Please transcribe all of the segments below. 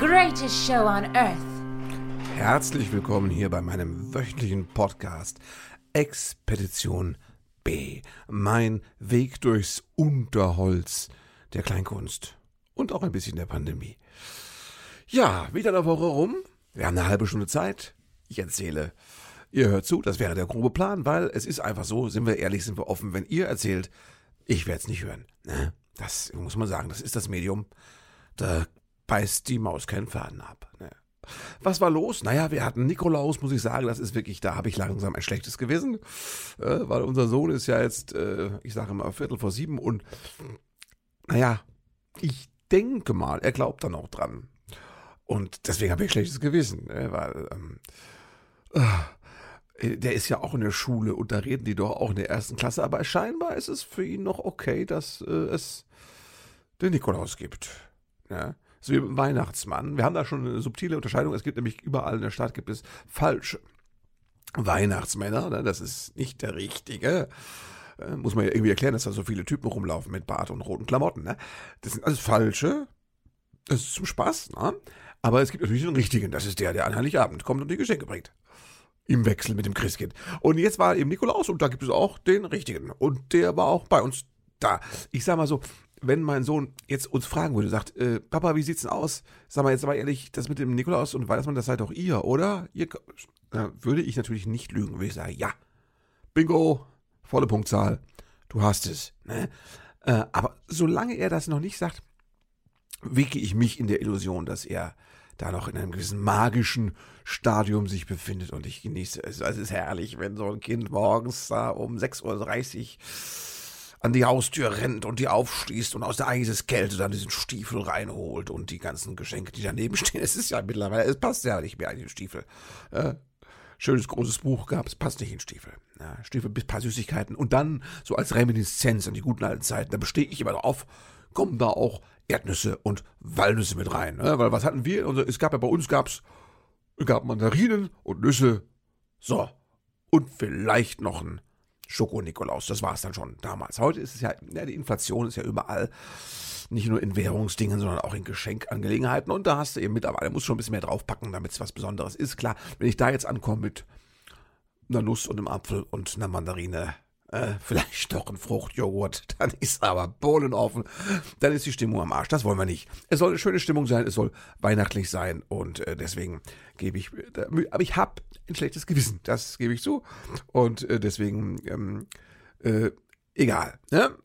greatest show on earth. Herzlich willkommen hier bei meinem wöchentlichen Podcast Expedition B. Mein Weg durchs Unterholz der Kleinkunst und auch ein bisschen der Pandemie. Ja, wieder eine Woche rum. Wir haben eine halbe Stunde Zeit. Ich erzähle. Ihr hört zu, das wäre der grobe Plan, weil es ist einfach so, sind wir ehrlich, sind wir offen. Wenn ihr erzählt, ich werde es nicht hören. Ne? Das muss man sagen, das ist das Medium. Da beißt die Maus keinen Faden ab. Ne? Was war los? Naja, wir hatten Nikolaus, muss ich sagen, das ist wirklich, da habe ich langsam ein schlechtes Gewissen, äh, weil unser Sohn ist ja jetzt, äh, ich sage immer, Viertel vor sieben und naja, ich denke mal, er glaubt dann auch dran. Und deswegen habe ich ein schlechtes Gewissen, ne, weil ähm, äh, der ist ja auch in der Schule und da reden die doch auch in der ersten Klasse, aber scheinbar ist es für ihn noch okay, dass äh, es den Nikolaus gibt. Ja? So wie dem Weihnachtsmann. Wir haben da schon eine subtile Unterscheidung. Es gibt nämlich überall in der Stadt gibt es falsche Weihnachtsmänner. Ne? Das ist nicht der richtige. Äh, muss man ja irgendwie erklären, dass da so viele Typen rumlaufen mit Bart und roten Klamotten. Ne? Das sind alles falsche. Das ist zum Spaß. Ne? Aber es gibt natürlich einen richtigen. Das ist der, der an Heiligabend kommt und die Geschenke bringt. Im Wechsel mit dem Christkind. Und jetzt war eben Nikolaus und da gibt es auch den richtigen. Und der war auch bei uns da. Ich sag mal so, wenn mein Sohn jetzt uns fragen würde, sagt, äh, Papa, wie sieht's denn aus? Sag mal jetzt aber ehrlich, das mit dem Nikolaus und Weihnachtsmann, das seid doch ihr, oder? Ihr, da würde ich natürlich nicht lügen, würde ich sagen, ja. Bingo, volle Punktzahl, du hast es. Ne? Äh, aber solange er das noch nicht sagt, wicke ich mich in der Illusion, dass er da noch in einem gewissen magischen Stadium sich befindet und ich genieße es. Also es ist herrlich, wenn so ein Kind morgens da um 6.30 Uhr an die Haustür rennt und die aufschließt und aus der Eiseskälte dann diesen Stiefel reinholt und die ganzen Geschenke, die daneben stehen. Es ist ja mittlerweile, es passt ja nicht mehr in den Stiefel. Äh, schönes großes Buch gab, es passt nicht in Stiefel. Ja, Stiefel bis paar Süßigkeiten und dann so als Reminiszenz an die guten alten Zeiten, da bestehe ich immer drauf, kommen da auch Erdnüsse und Walnüsse mit rein. Ne? Weil was hatten wir? Also, es gab ja bei uns gab's, gab Mandarinen und Nüsse. So. Und vielleicht noch ein Schoko-Nikolaus. Das war es dann schon damals. Heute ist es ja, ja, die Inflation ist ja überall. Nicht nur in Währungsdingen, sondern auch in Geschenkangelegenheiten. Und da hast du eben mittlerweile, musst schon ein bisschen mehr draufpacken, damit es was Besonderes ist. Klar, wenn ich da jetzt ankomme mit einer Nuss und einem Apfel und einer Mandarine, äh, vielleicht doch ein Fruchtjoghurt, dann ist aber Bohlen offen, dann ist die Stimmung am Arsch. Das wollen wir nicht. Es soll eine schöne Stimmung sein, es soll weihnachtlich sein und äh, deswegen gebe ich, äh, aber ich habe ein schlechtes Gewissen, das gebe ich zu und äh, deswegen ähm, äh, egal. Ne?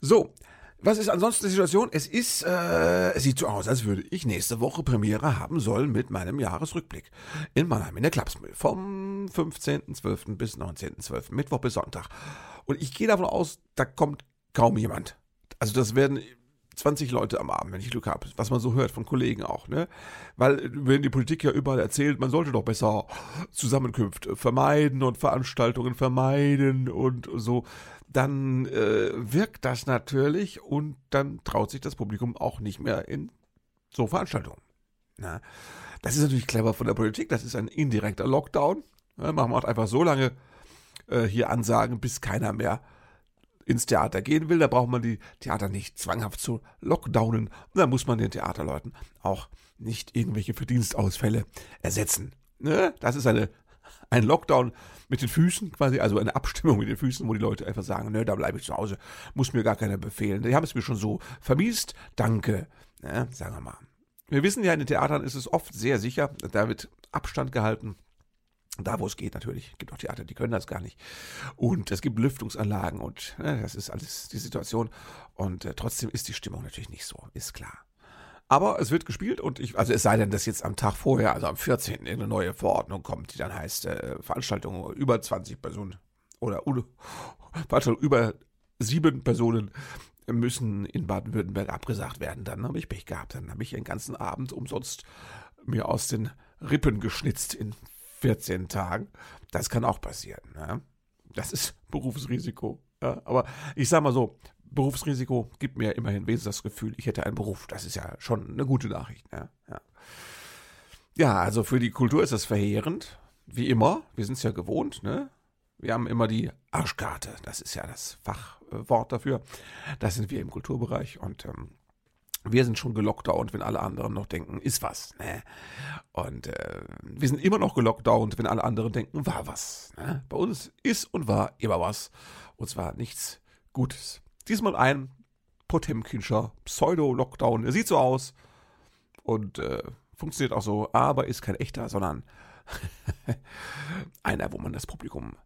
So, was ist ansonsten die Situation? Es ist, äh, es sieht so aus, als würde ich nächste Woche Premiere haben sollen mit meinem Jahresrückblick in Mannheim in der Klapsmühl vom 15.12. bis 19.12. Mittwoch bis Sonntag. Und ich gehe davon aus, da kommt kaum jemand. Also das werden 20 Leute am Abend, wenn ich Glück habe, was man so hört von Kollegen auch, ne? Weil wenn die Politik ja überall erzählt, man sollte doch besser Zusammenkünfte vermeiden und Veranstaltungen vermeiden und so, dann äh, wirkt das natürlich und dann traut sich das Publikum auch nicht mehr in so Veranstaltungen. Na, das ist natürlich clever von der Politik, das ist ein indirekter Lockdown. Ja, man macht einfach so lange äh, hier Ansagen, bis keiner mehr ins Theater gehen will. Da braucht man die Theater nicht zwanghaft zu lockdownen. Und da muss man den Theaterleuten auch nicht irgendwelche Verdienstausfälle ersetzen. Ne? Das ist eine, ein Lockdown mit den Füßen quasi, also eine Abstimmung mit den Füßen, wo die Leute einfach sagen, ne, da bleibe ich zu Hause, muss mir gar keiner befehlen. Die haben es mir schon so vermiest, danke, ne, sagen wir mal. Wir wissen ja, in den Theatern ist es oft sehr sicher, da wird Abstand gehalten. Da, wo es geht, natürlich. Es gibt auch Theater, die können das gar nicht. Und es gibt Lüftungsanlagen und ne, das ist alles die Situation. Und äh, trotzdem ist die Stimmung natürlich nicht so, ist klar. Aber es wird gespielt und ich, also es sei denn, dass jetzt am Tag vorher, also am 14. eine neue Verordnung kommt, die dann heißt, äh, Veranstaltungen über 20 Personen oder Veranstaltungen über sieben Personen müssen in Baden-Württemberg abgesagt werden. Dann habe ich Pech gehabt. Dann habe ich den ganzen Abend umsonst mir aus den Rippen geschnitzt in 14 Tagen. Das kann auch passieren. Ne? Das ist Berufsrisiko. Ja? Aber ich sage mal so, Berufsrisiko gibt mir immerhin wenigstens das Gefühl, ich hätte einen Beruf. Das ist ja schon eine gute Nachricht. Ja, ja. ja also für die Kultur ist das verheerend. Wie immer. Wir sind es ja gewohnt. Ne? Wir haben immer die Arschkarte. Das ist ja das Fachwort dafür. Das sind wir im Kulturbereich und ähm, wir sind schon gelockdownt, wenn alle anderen noch denken, ist was. Ne? Und äh, wir sind immer noch gelockdownt, wenn alle anderen denken, war was. Ne? Bei uns ist und war immer was. Und zwar nichts Gutes. Diesmal ein Potemkinscher Pseudo-Lockdown. Er sieht so aus und äh, funktioniert auch so, aber ist kein echter, sondern einer, wo man das Publikum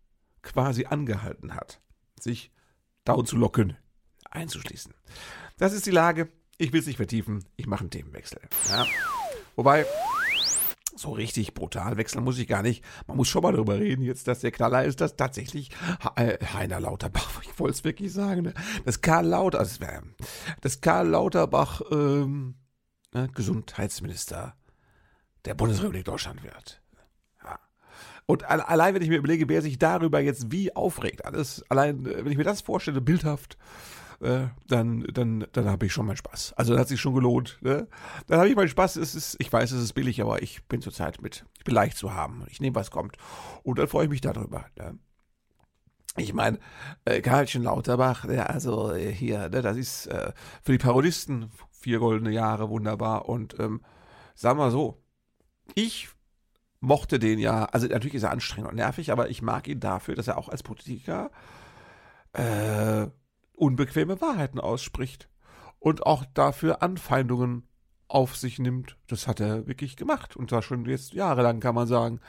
quasi angehalten hat, sich down zu locken, einzuschließen. Das ist die Lage. Ich will es nicht vertiefen. Ich mache einen Themenwechsel. Ja. Wobei, so richtig brutal wechseln muss ich gar nicht. Man muss schon mal darüber reden, jetzt, dass der Knaller ist, dass tatsächlich äh, Heiner Lauterbach, ich wollte es wirklich sagen, ne? das Karl Lauterbach, das Karl Lauterbach ähm, ne, Gesundheitsminister der Bundesrepublik Deutschland wird. Und allein, wenn ich mir überlege, wer sich darüber jetzt wie aufregt, alles, allein, äh, wenn ich mir das vorstelle, bildhaft, äh, dann, dann, dann habe ich schon meinen Spaß. Also das hat sich schon gelohnt. Ne? Dann habe ich meinen Spaß. Es ist, ich weiß, es ist billig, aber ich bin zurzeit mit, ich bin leicht zu haben. Ich nehme, was kommt. Und dann freue ich mich darüber. Ne? Ich meine, äh, Karlchen Lauterbach, ja, also äh, hier, ne, das ist äh, für die Parodisten vier goldene Jahre wunderbar. Und ähm, sagen wir so, ich mochte den ja, also natürlich ist er anstrengend und nervig, aber ich mag ihn dafür, dass er auch als Politiker äh, unbequeme Wahrheiten ausspricht und auch dafür Anfeindungen auf sich nimmt. Das hat er wirklich gemacht und zwar schon jetzt jahrelang, kann man sagen.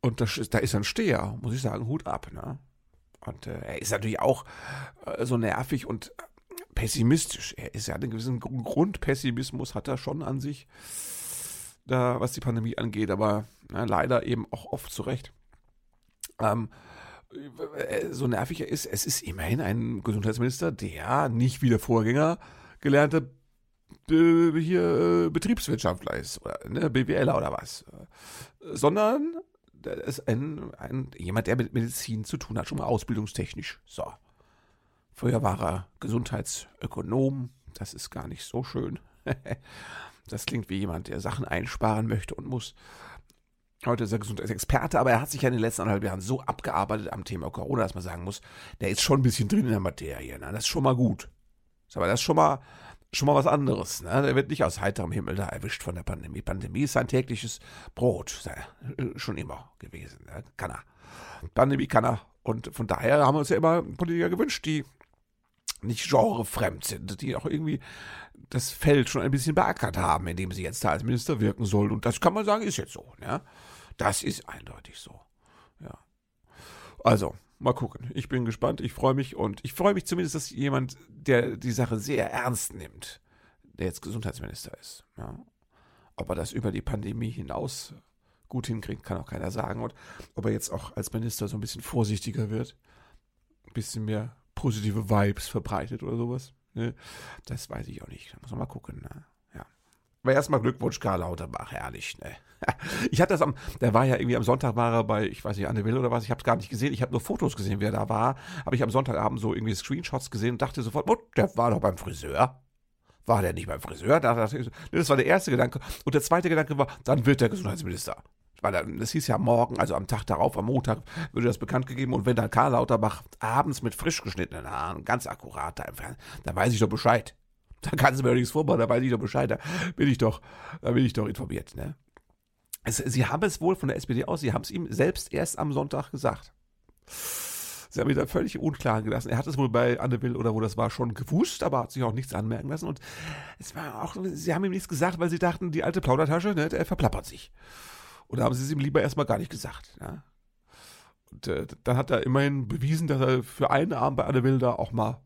Und das, da ist ein Steher, muss ich sagen, Hut ab. Ne? Und äh, er ist natürlich auch äh, so nervig und pessimistisch. Er ist ja einen gewissen Grundpessimismus hat er schon an sich, da was die Pandemie angeht, aber na, leider eben auch oft zurecht. Ähm, äh, so nervig er ist, es ist immerhin ein Gesundheitsminister, der nicht wie der Vorgänger gelernte äh, hier äh, Betriebswirtschaftler ist oder ne, BWLer oder was, sondern der ist ein, ein, jemand, der mit Medizin zu tun hat, schon mal ausbildungstechnisch. So. Früher war er Gesundheitsökonom, das ist gar nicht so schön. das klingt wie jemand, der Sachen einsparen möchte und muss. Heute ist er Gesundheitsexperte, aber er hat sich ja in den letzten anderthalb Jahren so abgearbeitet am Thema Corona, dass man sagen muss, der ist schon ein bisschen drin in der Materie. Ne? Das ist schon mal gut. Aber das ist schon mal, schon mal was anderes. Ne? Der wird nicht aus heiterem Himmel da erwischt von der Pandemie. Pandemie ist sein tägliches Brot. Äh, schon immer gewesen. Ne? Kann er. Pandemie kann er. Und von daher haben wir uns ja immer Politiker gewünscht, die nicht genrefremd sind, die auch irgendwie das Feld schon ein bisschen beackert haben, indem sie jetzt da als Minister wirken sollen. Und das kann man sagen, ist jetzt so. Ne? Das ist eindeutig so. Ja. Also, mal gucken. Ich bin gespannt, ich freue mich und ich freue mich zumindest, dass jemand, der die Sache sehr ernst nimmt, der jetzt Gesundheitsminister ist. Ja. Ob er das über die Pandemie hinaus gut hinkriegt, kann auch keiner sagen. Und ob er jetzt auch als Minister so ein bisschen vorsichtiger wird, ein bisschen mehr positive Vibes verbreitet oder sowas. Ne? Das weiß ich auch nicht. Da muss man mal gucken. Ne? Aber erstmal Glückwunsch, Karl Lauterbach, ehrlich. Ne? Ich hatte das am, der war ja irgendwie am Sonntag war er bei, ich weiß nicht, Anne Will oder was, ich habe es gar nicht gesehen, ich habe nur Fotos gesehen, wer da war. Habe ich am Sonntagabend so irgendwie Screenshots gesehen und dachte sofort, oh, der war doch beim Friseur. War der nicht beim Friseur? Das war der erste Gedanke. Und der zweite Gedanke war, dann wird der Gesundheitsminister. Weil das hieß ja morgen, also am Tag darauf, am Montag, würde das bekannt gegeben. Und wenn dann Karl Lauterbach abends mit frisch geschnittenen Haaren, ganz akkurat da entfernt, dann weiß ich doch Bescheid. Da kannst du mir doch nichts vormachen, da weiß ich doch Bescheid, da bin ich doch, da bin ich doch informiert, ne? Es, sie haben es wohl von der SPD aus, sie haben es ihm selbst erst am Sonntag gesagt. Sie haben ihn da völlig unklar gelassen. Er hat es wohl bei Anne Will oder wo das war schon gewusst, aber hat sich auch nichts anmerken lassen. Und es war auch, sie haben ihm nichts gesagt, weil sie dachten, die alte Plaudertasche, ne, der verplappert sich. Oder haben sie es ihm lieber erstmal gar nicht gesagt. Ja? Und äh, dann hat er immerhin bewiesen, dass er für einen Abend bei Anne Will da auch mal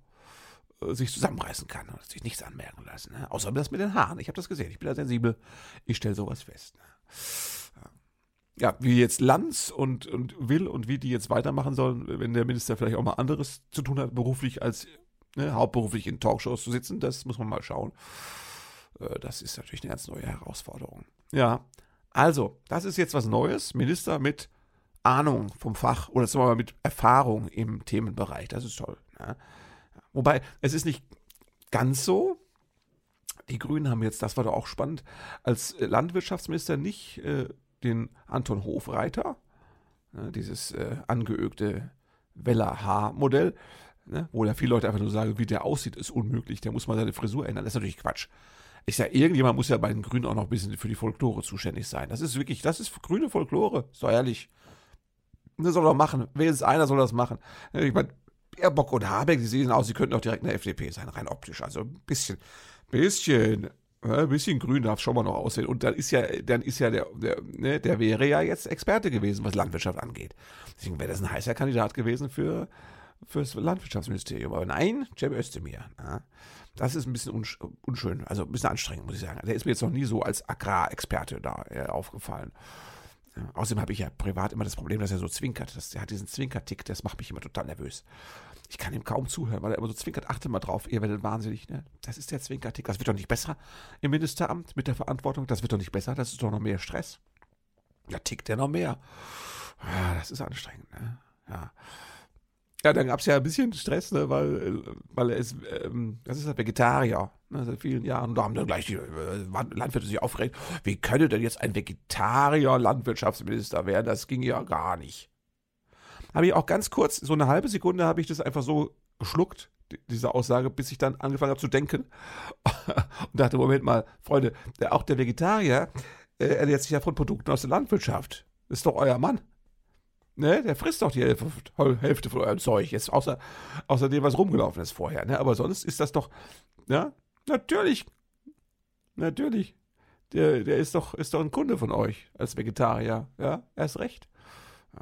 sich zusammenreißen kann und sich nichts anmerken lassen. Ne? Außer das mit den Haaren. Ich habe das gesehen. Ich bin da sensibel. Ich stelle sowas fest. Ne? Ja, wie jetzt Lanz und, und Will und wie die jetzt weitermachen sollen, wenn der Minister vielleicht auch mal anderes zu tun hat, beruflich als ne, hauptberuflich in Talkshows zu sitzen, das muss man mal schauen. Äh, das ist natürlich eine ganz neue Herausforderung. Ja, also, das ist jetzt was Neues. Minister mit Ahnung vom Fach oder sagen wir mal mit Erfahrung im Themenbereich. Das ist toll. Ne? Wobei, es ist nicht ganz so. Die Grünen haben jetzt, das war doch auch spannend, als Landwirtschaftsminister nicht äh, den Anton Hofreiter, ne, dieses äh, angeögte Weller-Haar-Modell, ne, wo ja viele Leute einfach nur sagen, wie der aussieht, ist unmöglich, der muss mal seine Frisur ändern. Das ist natürlich Quatsch. Ich sage, irgendjemand muss ja bei den Grünen auch noch ein bisschen für die Folklore zuständig sein. Das ist wirklich, das ist grüne Folklore, ist doch ehrlich. Das soll doch machen. Wenigstens einer soll das machen. Ich meine, Baerbock und Habeck, die sehen aus, sie könnten auch direkt eine FDP sein, rein optisch. Also ein bisschen, bisschen, ein bisschen grün darf schon mal noch aussehen. Und dann ist ja, dann ist ja der, der, ne, der wäre ja jetzt Experte gewesen, was Landwirtschaft angeht. Deswegen wäre das ein heißer Kandidat gewesen für fürs Landwirtschaftsministerium. Aber nein, Cem Özdemir. Ja, das ist ein bisschen unschön, also ein bisschen anstrengend, muss ich sagen. Der ist mir jetzt noch nie so als Agrarexperte da äh, aufgefallen. Ja, außerdem habe ich ja privat immer das Problem, dass er so zwinkert. Das, er hat diesen Zwinkertick, das macht mich immer total nervös. Ich kann ihm kaum zuhören, weil er immer so zwinkert. Achte mal drauf, ihr werdet wahnsinnig. Ne? Das ist der Zwinkertick. Das wird doch nicht besser im Ministeramt mit der Verantwortung. Das wird doch nicht besser. Das ist doch noch mehr Stress. Da tickt er noch mehr. Ja, das ist anstrengend. Ne? Ja. Ja, dann gab es ja ein bisschen Stress, ne, weil, weil er ist, ähm, das ist ein Vegetarier, ne, seit vielen Jahren. Und da haben dann gleich die äh, Landwirte sich aufgeregt, wie könnte denn jetzt ein Vegetarier Landwirtschaftsminister werden? Das ging ja gar nicht. Habe ich auch ganz kurz, so eine halbe Sekunde habe ich das einfach so geschluckt, diese Aussage, bis ich dann angefangen habe zu denken. und dachte, Moment mal, Freunde, auch der Vegetarier äh, ernährt sich ja von Produkten aus der Landwirtschaft. Das ist doch euer Mann. Ne, der frisst doch die Hälfte von eurem Zeug. Jetzt außer, außer dem, was rumgelaufen ist vorher. Ne? Aber sonst ist das doch, ja, natürlich. Natürlich. Der, der ist doch, ist doch ein Kunde von euch als Vegetarier. Ja, er ist recht.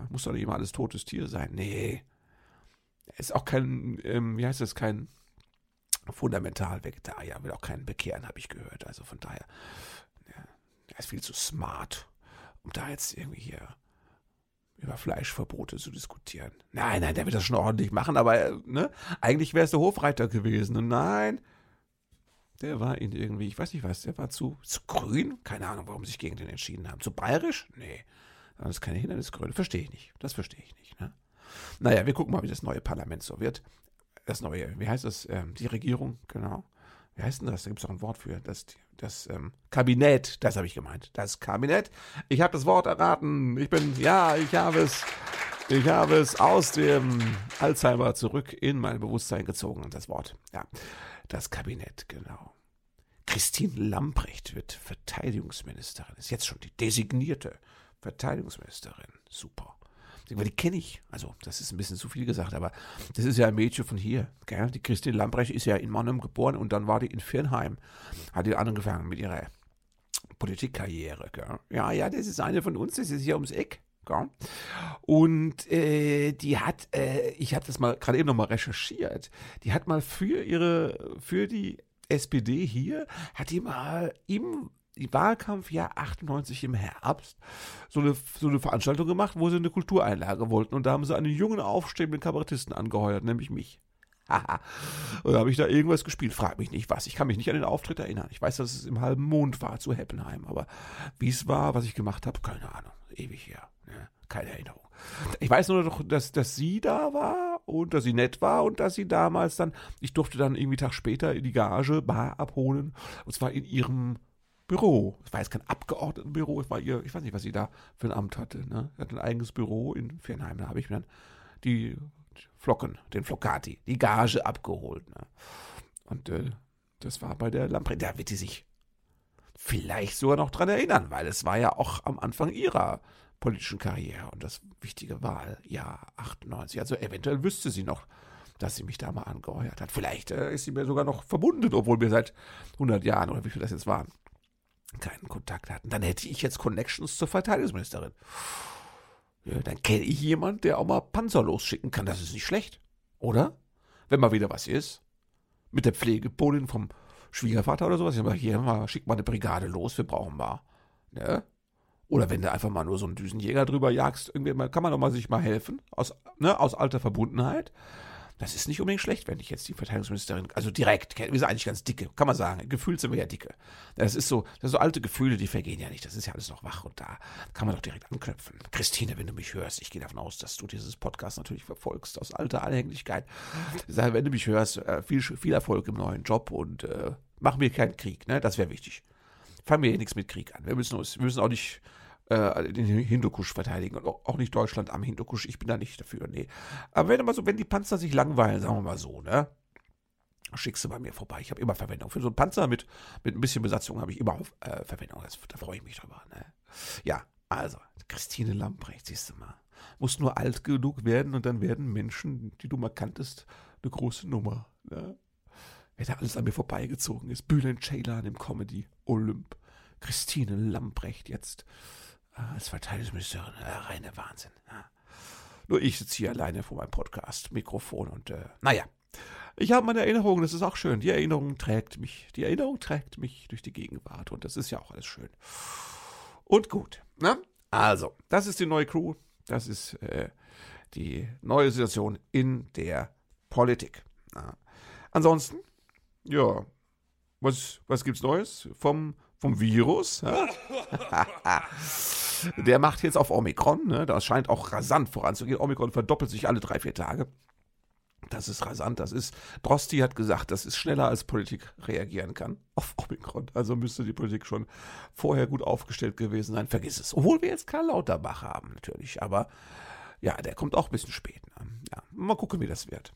Muss doch nicht immer alles totes Tier sein. Nee. Er ist auch kein, ähm, wie heißt das, kein Fundamental-Vegetarier. Will auch keinen bekehren, habe ich gehört. Also von daher, ja, er ist viel zu smart, um da jetzt irgendwie hier über Fleischverbote zu diskutieren. Nein, nein, der wird das schon ordentlich machen, aber äh, ne, eigentlich wäre es der Hofreiter gewesen. Und nein, der war ihn irgendwie, ich weiß nicht was, der war zu, zu grün? Keine Ahnung, warum sie sich gegen den entschieden haben. Zu bayerisch? Nee. Das ist keine Hindernisgründe. Verstehe ich nicht. Das verstehe ich nicht. Ne? Naja, wir gucken mal, wie das neue Parlament so wird. Das neue, wie heißt das? Ähm, die Regierung, genau. Wie heißt denn das? Da gibt es auch ein Wort für. Das, das ähm, Kabinett, das habe ich gemeint. Das Kabinett. Ich habe das Wort erraten. Ich bin, ja, ich habe es. Ich habe es aus dem Alzheimer zurück in mein Bewusstsein gezogen, das Wort. Ja, das Kabinett, genau. Christine Lamprecht wird Verteidigungsministerin. Ist jetzt schon die designierte Verteidigungsministerin. Super. Die kenne ich. Also, das ist ein bisschen zu viel gesagt, aber das ist ja ein Mädchen von hier. Gell? Die Christine Lambrecht ist ja in Mannheim geboren und dann war die in Firnheim. Hat die angefangen mit ihrer Politikkarriere. Gell? Ja, ja, das ist eine von uns, das ist hier ums Eck. Gell? Und äh, die hat, äh, ich habe das mal gerade eben nochmal recherchiert, die hat mal für ihre, für die SPD hier, hat die mal im Wahlkampfjahr 98 im Herbst so eine, so eine Veranstaltung gemacht, wo sie eine Kultureinlage wollten. Und da haben sie einen jungen, aufstrebenden Kabarettisten angeheuert, nämlich mich. Haha. und da habe ich da irgendwas gespielt. Frag mich nicht was. Ich kann mich nicht an den Auftritt erinnern. Ich weiß, dass es im halben Mond war zu Heppenheim. Aber wie es war, was ich gemacht habe, keine Ahnung. Ewig her. Ne? Keine Erinnerung. Ich weiß nur noch, dass, dass sie da war und dass sie nett war und dass sie damals dann, ich durfte dann irgendwie Tag später in die Gage Bar abholen. Und zwar in ihrem Büro. Es war jetzt kein Abgeordnetenbüro, es war ihr, ich weiß nicht, was sie da für ein Amt hatte. Ne? Sie hat ein eigenes Büro in Fernheim. Da habe ich mir dann die Flocken, den Floccati, die Gage abgeholt. Ne? Und äh, das war bei der Lamprecht. Da wird sie sich vielleicht sogar noch dran erinnern, weil es war ja auch am Anfang ihrer politischen Karriere und das wichtige Wahljahr 98. Also eventuell wüsste sie noch, dass sie mich da mal angeheuert hat. Vielleicht äh, ist sie mir sogar noch verbunden, obwohl wir seit 100 Jahren oder wie viel das jetzt waren, keinen Kontakt hatten, dann hätte ich jetzt Connections zur Verteidigungsministerin. Ja, dann kenne ich jemanden, der auch mal Panzer losschicken kann. Das ist nicht schlecht, oder? Wenn mal wieder was ist. Mit der Pflegepolin vom Schwiegervater oder sowas. Ich sage, hier, mal, schick mal eine Brigade los, wir brauchen mal. Ne? Oder wenn du einfach mal nur so einen Düsenjäger drüber jagst, irgendwie kann man doch mal sich mal helfen, aus, ne, aus alter Verbundenheit. Das ist nicht unbedingt schlecht, wenn ich jetzt die Verteidigungsministerin, also direkt, wir sind eigentlich ganz dicke, kann man sagen. Gefühlt sind wir ja dicke. Das ist so, das so alte Gefühle, die vergehen ja nicht. Das ist ja alles noch wach und da kann man doch direkt anknüpfen. Christine, wenn du mich hörst, ich gehe davon aus, dass du dieses Podcast natürlich verfolgst, aus alter Anhänglichkeit. Wenn du mich hörst, äh, viel, viel Erfolg im neuen Job und äh, mach mir keinen Krieg, ne? Das wäre wichtig. Fangen wir hier nichts mit Krieg an. Wir müssen, uns, wir müssen auch nicht äh, den Hindukusch verteidigen und auch nicht Deutschland am Hindukusch. Ich bin da nicht dafür, nee. Aber wenn immer so, wenn die Panzer sich langweilen, sagen wir mal so, ne? Schickst du bei mir vorbei. Ich habe immer Verwendung. Für so einen Panzer mit, mit ein bisschen Besatzung habe ich immer äh, Verwendung. Das, da freue ich mich drüber. Ne? Ja, also, Christine Lamprecht, siehst du mal. Muss nur alt genug werden und dann werden Menschen, die du mal kanntest, eine große Nummer. Ne? Wer da alles an mir vorbeigezogen ist. Bülent Ceylan im Comedy Olymp. Christine Lamprecht jetzt als Verteidigungsministerin. Äh, reiner Wahnsinn. Ja. Nur ich sitze hier alleine vor meinem Podcast, Mikrofon und äh, naja. Ich habe meine Erinnerungen, das ist auch schön. Die Erinnerung trägt mich. Die Erinnerung trägt mich durch die Gegenwart und das ist ja auch alles schön. Und gut. Ne? Also, das ist die neue Crew. Das ist äh, die neue Situation in der Politik. Ja. Ansonsten, ja, was, was gibt's Neues vom, vom Virus? Der macht jetzt auf Omikron. Ne? Das scheint auch rasant voranzugehen. Omikron verdoppelt sich alle drei, vier Tage. Das ist rasant, das ist, Drosti hat gesagt, das ist schneller als Politik reagieren kann auf Omikron. Also müsste die Politik schon vorher gut aufgestellt gewesen sein. Vergiss es. Obwohl wir jetzt Karl Lauterbach haben, natürlich. Aber ja, der kommt auch ein bisschen spät. Ne? Ja, mal gucken, wie das wird.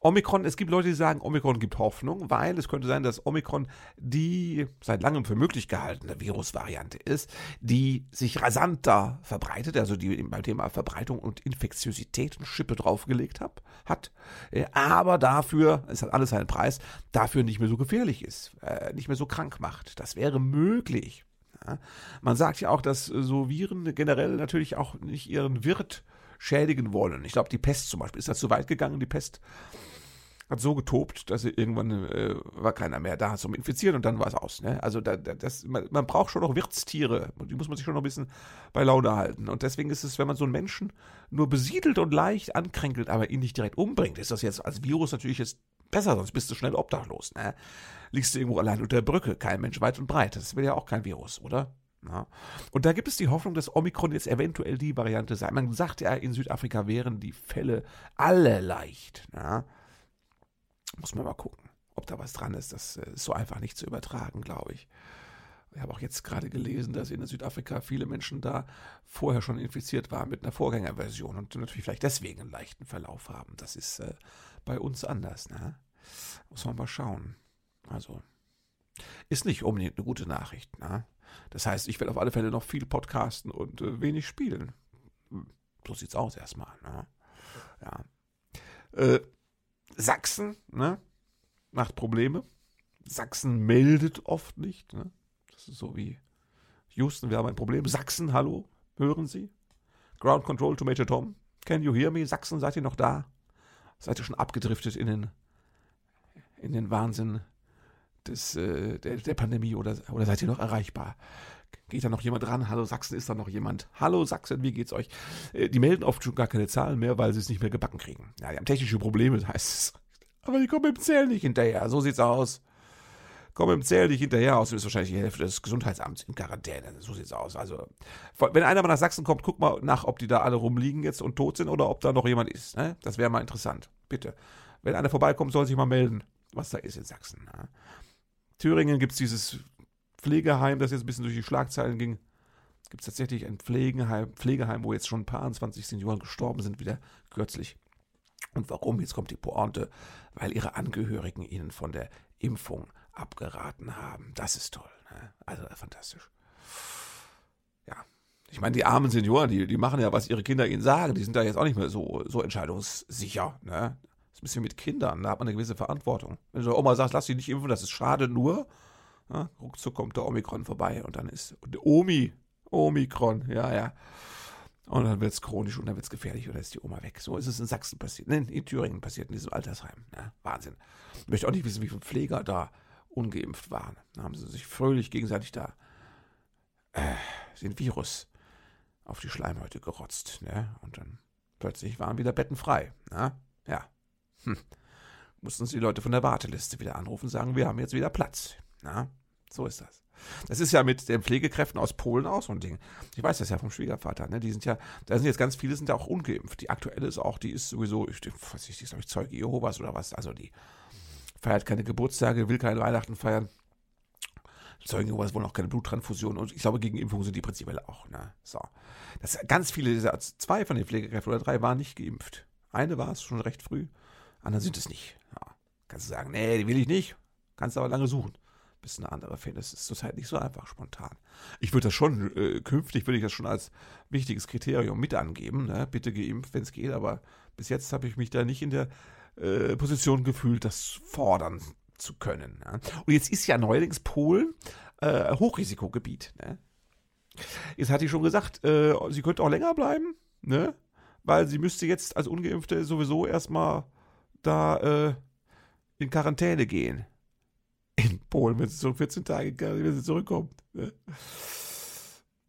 Omikron, es gibt Leute, die sagen, Omikron gibt Hoffnung, weil es könnte sein, dass Omikron die seit langem für möglich gehaltene Virusvariante ist, die sich rasanter verbreitet, also die beim Thema Verbreitung und Infektiosität eine Schippe draufgelegt hab, hat, äh, aber dafür, es hat alles seinen Preis, dafür nicht mehr so gefährlich ist, äh, nicht mehr so krank macht. Das wäre möglich. Man sagt ja auch, dass so Viren generell natürlich auch nicht ihren Wirt äh, schädigen wollen. Ich glaube, die Pest zum Beispiel ist da zu weit gegangen. Die Pest hat so getobt, dass irgendwann äh, war keiner mehr da zum Infizieren und dann war es aus. Ne? Also da, das, man, man, braucht schon noch Wirtstiere. Die muss man sich schon noch ein bisschen bei Laune halten. Und deswegen ist es, wenn man so einen Menschen nur besiedelt und leicht ankränkelt, aber ihn nicht direkt umbringt, ist das jetzt als Virus natürlich jetzt besser, sonst bist du schnell obdachlos. Ne? Liegst du irgendwo allein unter der Brücke, kein Mensch weit und breit. Das will ja auch kein Virus, oder? Ja. Und da gibt es die Hoffnung, dass Omikron jetzt eventuell die Variante sei. Man sagt ja, in Südafrika wären die Fälle alle leicht. Ja. Muss man mal gucken, ob da was dran ist. Das äh, ist so einfach nicht zu übertragen, glaube ich. Ich habe auch jetzt gerade gelesen, dass in Südafrika viele Menschen da vorher schon infiziert waren mit einer Vorgängerversion und natürlich vielleicht deswegen einen leichten Verlauf haben. Das ist äh, bei uns anders. Ne? Muss man mal schauen. Also, ist nicht unbedingt eine gute Nachricht. Ne? Das heißt, ich werde auf alle Fälle noch viel podcasten und äh, wenig spielen. So sieht's aus erstmal. Ne? Ja. Äh, Sachsen ne? macht Probleme. Sachsen meldet oft nicht. Ne? Das ist so wie Houston, wir haben ein Problem. Sachsen, hallo, hören Sie? Ground Control to Major Tom. Can you hear me? Sachsen, seid ihr noch da? Seid ihr schon abgedriftet in den, in den Wahnsinn des, äh, der, der Pandemie oder, oder seid ihr noch erreichbar? Geht da noch jemand dran? Hallo Sachsen, ist da noch jemand? Hallo Sachsen, wie geht's euch? Äh, die melden oft schon gar keine Zahlen mehr, weil sie es nicht mehr gebacken kriegen. Ja, die haben technische Probleme, heißt es. Aber die kommen im Zähl nicht hinterher. So sieht's aus. Kommen im Zähl nicht hinterher aus, ist wahrscheinlich die Hälfte des Gesundheitsamts in Quarantäne. So sieht's aus. Also, wenn einer mal nach Sachsen kommt, guck mal nach, ob die da alle rumliegen jetzt und tot sind oder ob da noch jemand ist. Ne? Das wäre mal interessant. Bitte. Wenn einer vorbeikommt, soll sich mal melden, was da ist in Sachsen. Ne? Thüringen gibt es dieses Pflegeheim, das jetzt ein bisschen durch die Schlagzeilen ging. Gibt es tatsächlich ein Pflegeheim, Pflegeheim, wo jetzt schon ein paar 20 Senioren gestorben sind, wieder kürzlich. Und warum? Jetzt kommt die Pointe, weil ihre Angehörigen ihnen von der Impfung abgeraten haben. Das ist toll. Ne? Also fantastisch. Ja. Ich meine, die armen Senioren, die, die machen ja, was ihre Kinder ihnen sagen. Die sind da jetzt auch nicht mehr so, so entscheidungssicher. Ne? Ein bisschen mit Kindern, da hat man eine gewisse Verantwortung. Wenn du Oma sagst, lass dich nicht impfen, das ist schade nur, ja, ruckzuck kommt der Omikron vorbei und dann ist und Omi, Omikron, ja, ja. Und dann wird es chronisch und dann wird es gefährlich und dann ist die Oma weg. So ist es in Sachsen passiert, nein, in Thüringen passiert, in diesem Altersheim. Ja, Wahnsinn. Ich möchte auch nicht wissen, wie viele Pfleger da ungeimpft waren. Da haben sie sich fröhlich gegenseitig da äh, den Virus auf die Schleimhäute gerotzt. Ne? Und dann plötzlich waren wieder Betten frei. Ne? Ja, hm. Mussten sie die Leute von der Warteliste wieder anrufen und sagen, wir haben jetzt wieder Platz. Na, so ist das. Das ist ja mit den Pflegekräften aus Polen auch so ein Ding. Ich weiß das ja vom Schwiegervater, ne? Die sind ja, da sind jetzt ganz viele, sind ja auch ungeimpft. Die aktuelle ist auch, die ist sowieso, ich weiß nicht, die ist, glaube ich, Zeuge Jehovas oder was. Also die feiert keine Geburtstage, will keine Weihnachten feiern. Zeugen Jehovas wollen auch keine Bluttransfusion und ich glaube, gegen Impfungen sind die prinzipiell auch. Ne? So. Das, ganz viele zwei von den Pflegekräften oder drei waren nicht geimpft. Eine war es schon recht früh, andere sind es nicht. Ja. Kannst du sagen, nee, die will ich nicht. Kannst aber lange suchen, bis du eine andere findest. Das ist zurzeit nicht so einfach spontan. Ich würde das schon, äh, künftig würde ich das schon als wichtiges Kriterium mit angeben. Ne? Bitte geimpft, wenn es geht, aber bis jetzt habe ich mich da nicht in der äh, Position gefühlt, das fordern zu können. Ne? Und jetzt ist ja neuerdings Polen äh, Hochrisikogebiet. Ne? Jetzt hat sie schon gesagt, äh, sie könnte auch länger bleiben, ne? weil sie müsste jetzt als Ungeimpfte sowieso erstmal da äh, in Quarantäne gehen. In Polen, wenn sie so 14 Tage, wenn sie zurückkommt. Ne?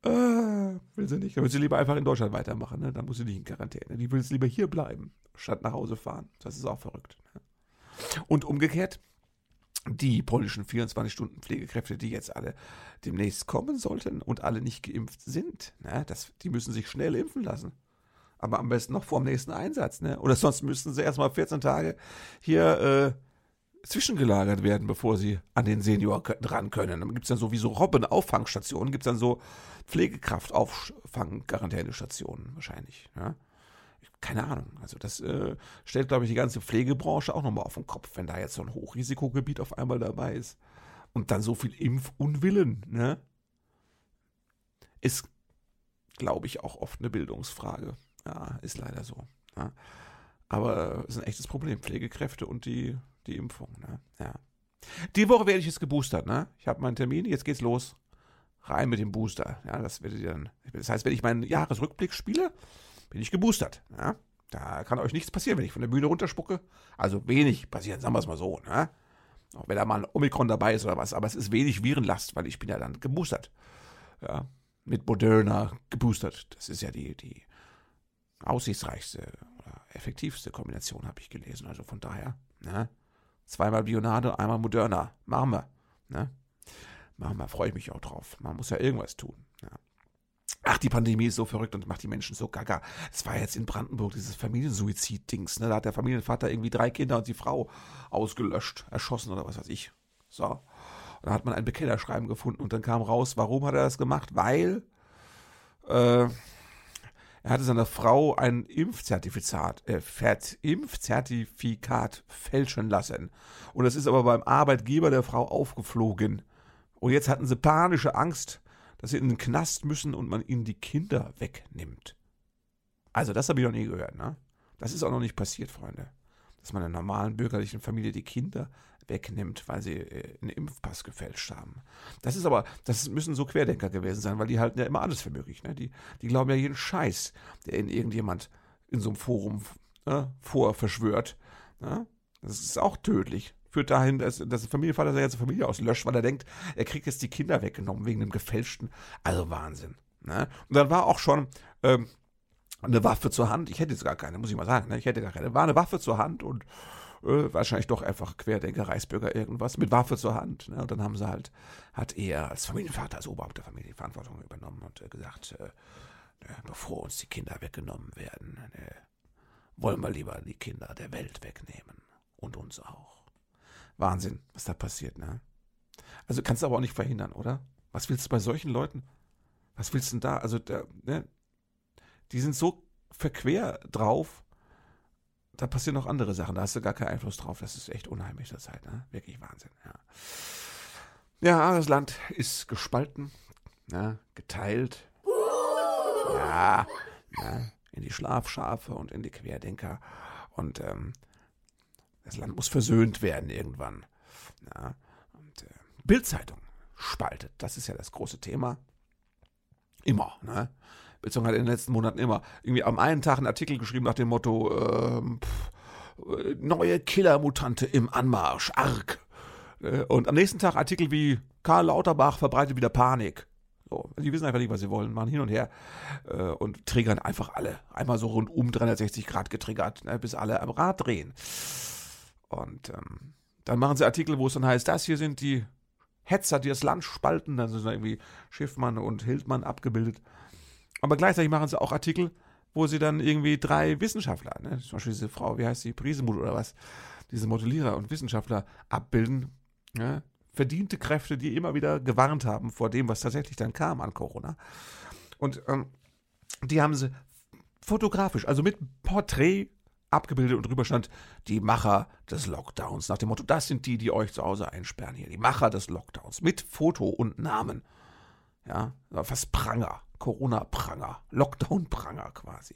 Äh, will sie nicht. Dann will sie lieber einfach in Deutschland weitermachen. Ne? Dann muss sie nicht in Quarantäne. Die will jetzt lieber hier bleiben, statt nach Hause fahren. Das ist auch verrückt. Ne? Und umgekehrt, die polnischen 24-Stunden-Pflegekräfte, die jetzt alle demnächst kommen sollten und alle nicht geimpft sind, ne, das, die müssen sich schnell impfen lassen. Aber am besten noch vor dem nächsten Einsatz. Ne? Oder sonst müssten sie erstmal 14 Tage hier äh, zwischengelagert werden, bevor sie an den Senior dran können. Dann gibt es dann so wie so Robben-Auffangstationen, gibt es dann so Pflegekraft-Auffang-Quarantänestationen wahrscheinlich. Ja? keine Ahnung. Also das äh, stellt, glaube ich, die ganze Pflegebranche auch nochmal auf den Kopf, wenn da jetzt so ein Hochrisikogebiet auf einmal dabei ist. Und dann so viel Impfunwillen, ne? Ist, glaube ich, auch oft eine Bildungsfrage. Ja, ist leider so. Ja. Aber es ist ein echtes Problem, Pflegekräfte und die, die Impfung, ne? Ja. Die Woche werde ich jetzt geboostert, ne? Ich habe meinen Termin, jetzt geht's los. Rein mit dem Booster. Ja, das dann. Das heißt, wenn ich meinen Jahresrückblick spiele, bin ich geboostert. Ja? Da kann euch nichts passieren, wenn ich von der Bühne runterspucke. Also wenig passieren, sagen wir es mal so. Ne? Auch wenn da mal ein Omikron dabei ist oder was. Aber es ist wenig Virenlast, weil ich bin ja dann geboostert. Ja? Mit Moderna geboostert. Das ist ja die, die aussichtsreichste oder effektivste Kombination, habe ich gelesen. Also von daher, ne? zweimal Bionade, einmal Moderna. Machen wir. Ne? Machen wir, freue ich mich auch drauf. Man muss ja irgendwas tun. Ja. Ach, die Pandemie ist so verrückt und macht die Menschen so gaga. Es war jetzt in Brandenburg dieses Familiensuizid-Dings. Ne? Da hat der Familienvater irgendwie drei Kinder und die Frau ausgelöscht, erschossen oder was weiß ich. So. Und dann hat man ein Bekennerschreiben gefunden und dann kam raus, warum hat er das gemacht? Weil äh, er hatte seiner Frau ein Impfzertifikat, äh, Impfzertifikat fälschen lassen. Und das ist aber beim Arbeitgeber der Frau aufgeflogen. Und jetzt hatten sie panische Angst, dass sie in den Knast müssen und man ihnen die Kinder wegnimmt. Also, das habe ich noch nie gehört, ne? Das ist auch noch nicht passiert, Freunde. Dass man einer normalen bürgerlichen Familie die Kinder wegnimmt, weil sie äh, einen Impfpass gefälscht haben. Das ist aber, das müssen so Querdenker gewesen sein, weil die halten ja immer alles für möglich. Ne? Die, die glauben ja jeden Scheiß, der in irgendjemand in so einem Forum äh, vorverschwört. Ne? Das ist auch tödlich führt dahin, dass, dass der Familienvater seine ganze Familie auslöscht, weil er denkt, er kriegt jetzt die Kinder weggenommen wegen dem gefälschten. Also Wahnsinn. Ne? Und dann war auch schon ähm, eine Waffe zur Hand. Ich hätte jetzt gar keine, muss ich mal sagen. Ne? Ich hätte gar keine. War eine Waffe zur Hand und äh, wahrscheinlich doch einfach Querdenker, Reichsbürger, irgendwas mit Waffe zur Hand. Ne? Und dann haben sie halt, hat er als Familienvater, als Oberhaupt der Familie Verantwortung übernommen und äh, gesagt, äh, bevor uns die Kinder weggenommen werden, ne, wollen wir lieber die Kinder der Welt wegnehmen. Und uns auch. Wahnsinn, was da passiert, ne? Also kannst du aber auch nicht verhindern, oder? Was willst du bei solchen Leuten? Was willst du denn da? Also, da, ne? Die sind so verquer drauf, da passieren noch andere Sachen, da hast du gar keinen Einfluss drauf. Das ist echt unheimlich, das halt, ne? Wirklich Wahnsinn, ja. Ja, das Land ist gespalten, ne? geteilt. Ja, ne? in die Schlafschafe und in die Querdenker. Und ähm, das Land muss versöhnt werden irgendwann. Ja, und äh, Bildzeitung spaltet, das ist ja das große Thema. Immer, ne? Hat in den letzten Monaten immer irgendwie am einen Tag einen Artikel geschrieben nach dem Motto, ähm, pff, neue Killermutante im Anmarsch, arg. Äh, und am nächsten Tag Artikel wie Karl Lauterbach verbreitet wieder Panik. So, die wissen einfach nicht, was sie wollen, machen hin und her äh, und triggern einfach alle. Einmal so rundum 360 Grad getriggert, ne, bis alle am Rad drehen. Und ähm, dann machen sie Artikel, wo es dann heißt, das hier sind die Hetzer, die das Land spalten. Dann sind da irgendwie Schiffmann und Hildmann abgebildet. Aber gleichzeitig machen sie auch Artikel, wo sie dann irgendwie drei Wissenschaftler, ne, zum Beispiel diese Frau, wie heißt sie, Priesemuth oder was, diese Modellierer und Wissenschaftler abbilden. Ne, verdiente Kräfte, die immer wieder gewarnt haben vor dem, was tatsächlich dann kam an Corona. Und ähm, die haben sie fotografisch, also mit Porträt abgebildet und drüber stand die Macher des Lockdowns. Nach dem Motto, das sind die, die euch zu Hause einsperren hier. Die Macher des Lockdowns. Mit Foto und Namen. Ja, fast Pranger. Corona-Pranger. Lockdown-Pranger quasi.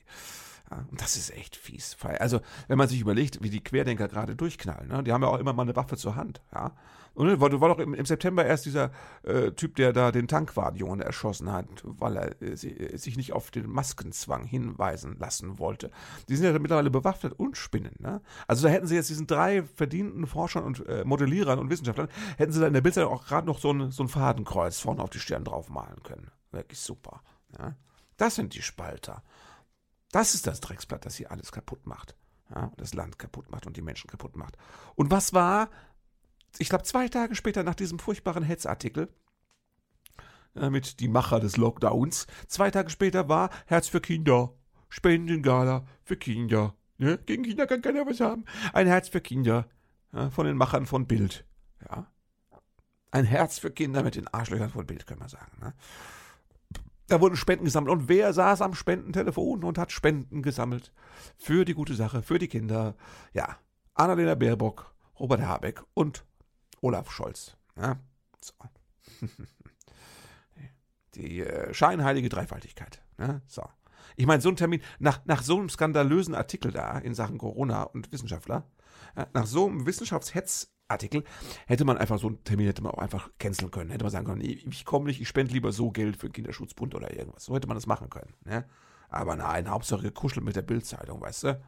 Ja, und das ist echt fies. Also, wenn man sich überlegt, wie die Querdenker gerade durchknallen, ne? die haben ja auch immer mal eine Waffe zur Hand. Ja? Und war, war doch im, im, September erst dieser äh, Typ, der da den Tankwart-Jungen erschossen hat, weil er äh, sich nicht auf den Maskenzwang hinweisen lassen wollte. Die sind ja mittlerweile bewaffnet und spinnen. Ne? Also da hätten sie jetzt diesen drei verdienten Forschern und äh, Modellierern und Wissenschaftlern, hätten sie da in der Bildzeitung auch gerade noch so ein, so ein Fadenkreuz vorne auf die Stirn draufmalen können. Wirklich super. Ja? Das sind die Spalter. Das ist das Drecksblatt, das hier alles kaputt macht. Ja, das Land kaputt macht und die Menschen kaputt macht. Und was war ich glaube, zwei Tage später nach diesem furchtbaren Hetzartikel äh, mit die Macher des Lockdowns, zwei Tage später war Herz für Kinder, Spendengala für Kinder. Ne? Gegen Kinder kann keiner was haben. Ein Herz für Kinder ja, von den Machern von Bild. Ja. Ein Herz für Kinder mit den Arschlöchern von Bild, können wir sagen. Ne? Da wurden Spenden gesammelt. Und wer saß am Spendentelefon und hat Spenden gesammelt? Für die gute Sache, für die Kinder. Ja, Annalena Baerbock, Robert Habeck und Olaf Scholz. Ja, so. Die äh, scheinheilige Dreifaltigkeit. Ja, so. Ich meine, so ein Termin, nach, nach so einem skandalösen Artikel da in Sachen Corona und Wissenschaftler, ja, nach so einem Wissenschaftshetzartikel hätte man einfach so einen Termin hätte man auch einfach canceln können. Hätte man sagen können, ich, ich komme nicht, ich spende lieber so Geld für den Kinderschutzbund oder irgendwas. So hätte man das machen können. Ne? Aber nein, Hauptsache gekuschelt mit der Bildzeitung, weißt du?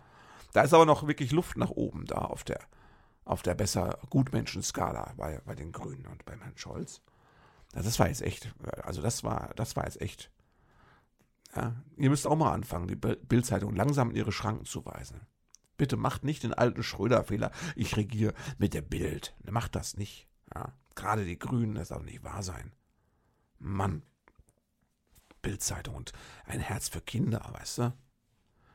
Da ist aber noch wirklich Luft nach oben da auf der, auf der besser Gutmenschen-Skala bei, bei den Grünen und beim Herrn Scholz. Das war jetzt echt, also das war, das war jetzt echt. Ja, ihr müsst auch mal anfangen, die Bildzeitung langsam in ihre Schranken zu weisen. Bitte macht nicht den alten Schröder-Fehler. Ich regiere mit der Bild. Macht das nicht. Ja, gerade die Grünen, das darf nicht wahr sein. Mann. Bildzeitung und ein Herz für Kinder, weißt du?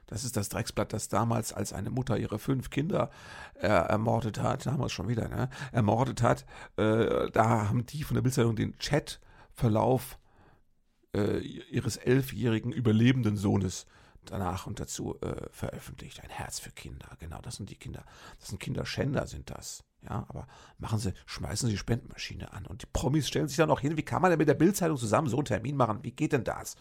Das ist das Drecksblatt, das damals, als eine Mutter ihre fünf Kinder äh, ermordet hat, damals schon wieder, ne, ermordet hat, äh, da haben die von der Bildzeitung den Chatverlauf äh, ihres elfjährigen überlebenden Sohnes danach und dazu äh, veröffentlicht. Ein Herz für Kinder, genau, das sind die Kinder. Das sind Kinderschänder, sind das. Ja, aber machen Sie, schmeißen Sie die Spendenmaschine an. Und die Promis stellen sich dann auch hin, wie kann man denn mit der Bildzeitung zusammen so einen Termin machen? Wie geht denn das?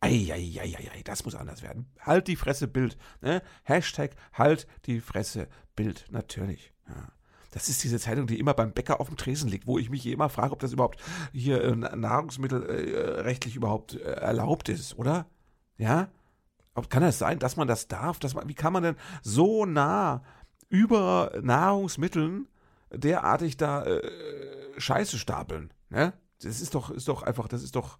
Eieieiei, das muss anders werden. Halt die Fresse Bild. Ne? Hashtag halt die Fresse Bild. Natürlich. Ja. Das ist diese Zeitung, die immer beim Bäcker auf dem Tresen liegt, wo ich mich immer frage, ob das überhaupt hier äh, nahrungsmittelrechtlich äh, überhaupt äh, erlaubt ist, oder? Ja? Kann das sein, dass man das darf? Dass man, wie kann man denn so nah über Nahrungsmitteln derartig da äh, Scheiße stapeln? Ne? Das ist doch, ist doch einfach, das ist doch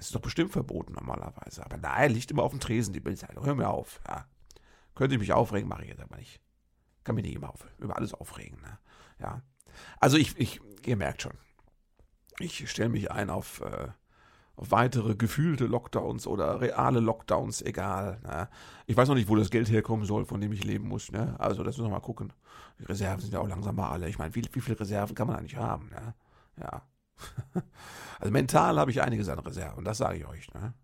das ist doch bestimmt verboten normalerweise. Aber nein, liegt immer auf dem Tresen, die Bildzeitung. Hör mir auf. Ja. Könnte ich mich aufregen, mache ich jetzt aber nicht. Kann mich nicht immer auf, über alles aufregen. Ne? Ja. Also ich, ich, ihr merkt schon, ich stelle mich ein auf, äh, weitere gefühlte Lockdowns oder reale Lockdowns, egal. Ne? Ich weiß noch nicht, wo das Geld herkommen soll, von dem ich leben muss. Ne? Also das müssen wir mal gucken. Die Reserven sind ja auch langsam mal alle. Ich meine, wie, wie viele Reserven kann man eigentlich haben? Ne? Ja. Also mental habe ich einiges an Reserven, das sage ich euch. Ne?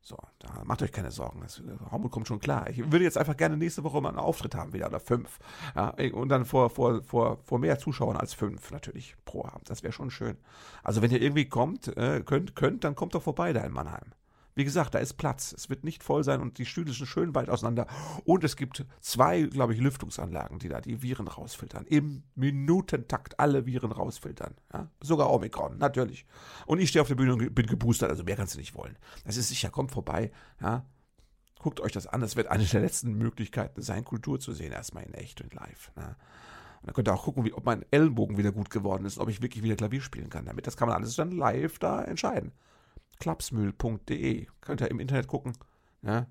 So, da macht euch keine Sorgen. Das Hormut kommt schon klar. Ich würde jetzt einfach gerne nächste Woche mal einen Auftritt haben wieder oder fünf. Ja, und dann vor, vor, vor, vor mehr Zuschauern als fünf natürlich pro Abend. Das wäre schon schön. Also wenn ihr irgendwie kommt, äh, könnt, könnt, dann kommt doch vorbei da in Mannheim. Wie gesagt, da ist Platz. Es wird nicht voll sein und die Stühle sind schön weit auseinander. Und es gibt zwei, glaube ich, Lüftungsanlagen, die da die Viren rausfiltern. Im Minutentakt alle Viren rausfiltern. Ja? Sogar Omikron, natürlich. Und ich stehe auf der Bühne und bin geboostert, also mehr kannst du nicht wollen. Das ist sicher, kommt vorbei. Ja? Guckt euch das an. Das wird eine der letzten Möglichkeiten sein, Kultur zu sehen, erstmal in echt und live. Ne? Und dann könnt ihr auch gucken, wie, ob mein Ellenbogen wieder gut geworden ist, ob ich wirklich wieder Klavier spielen kann. Damit das kann man alles dann live da entscheiden klapsmühl.de. Könnt ihr im Internet gucken. Ja?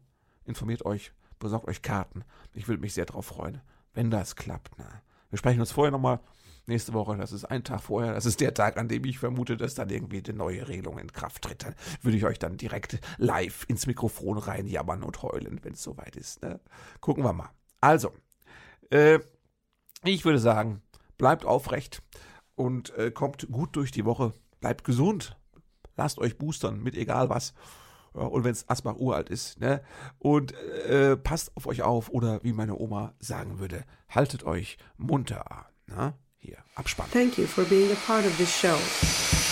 Informiert euch, besorgt euch Karten. Ich würde mich sehr darauf freuen, wenn das klappt. Ne? Wir sprechen uns vorher nochmal nächste Woche. Das ist ein Tag vorher. Das ist der Tag, an dem ich vermute, dass dann irgendwie die neue Regelung in Kraft tritt. Dann würde ich euch dann direkt live ins Mikrofon reinjammern und heulen, wenn es soweit ist. Ne? Gucken wir mal. Also, äh, ich würde sagen, bleibt aufrecht und äh, kommt gut durch die Woche. Bleibt gesund. Lasst euch boostern mit egal was. Und wenn es Asbach uralt ist, ne? Und äh, passt auf euch auf oder wie meine Oma sagen würde, haltet euch munter. Ne? Hier, Abspann. Thank you for being a part of this show.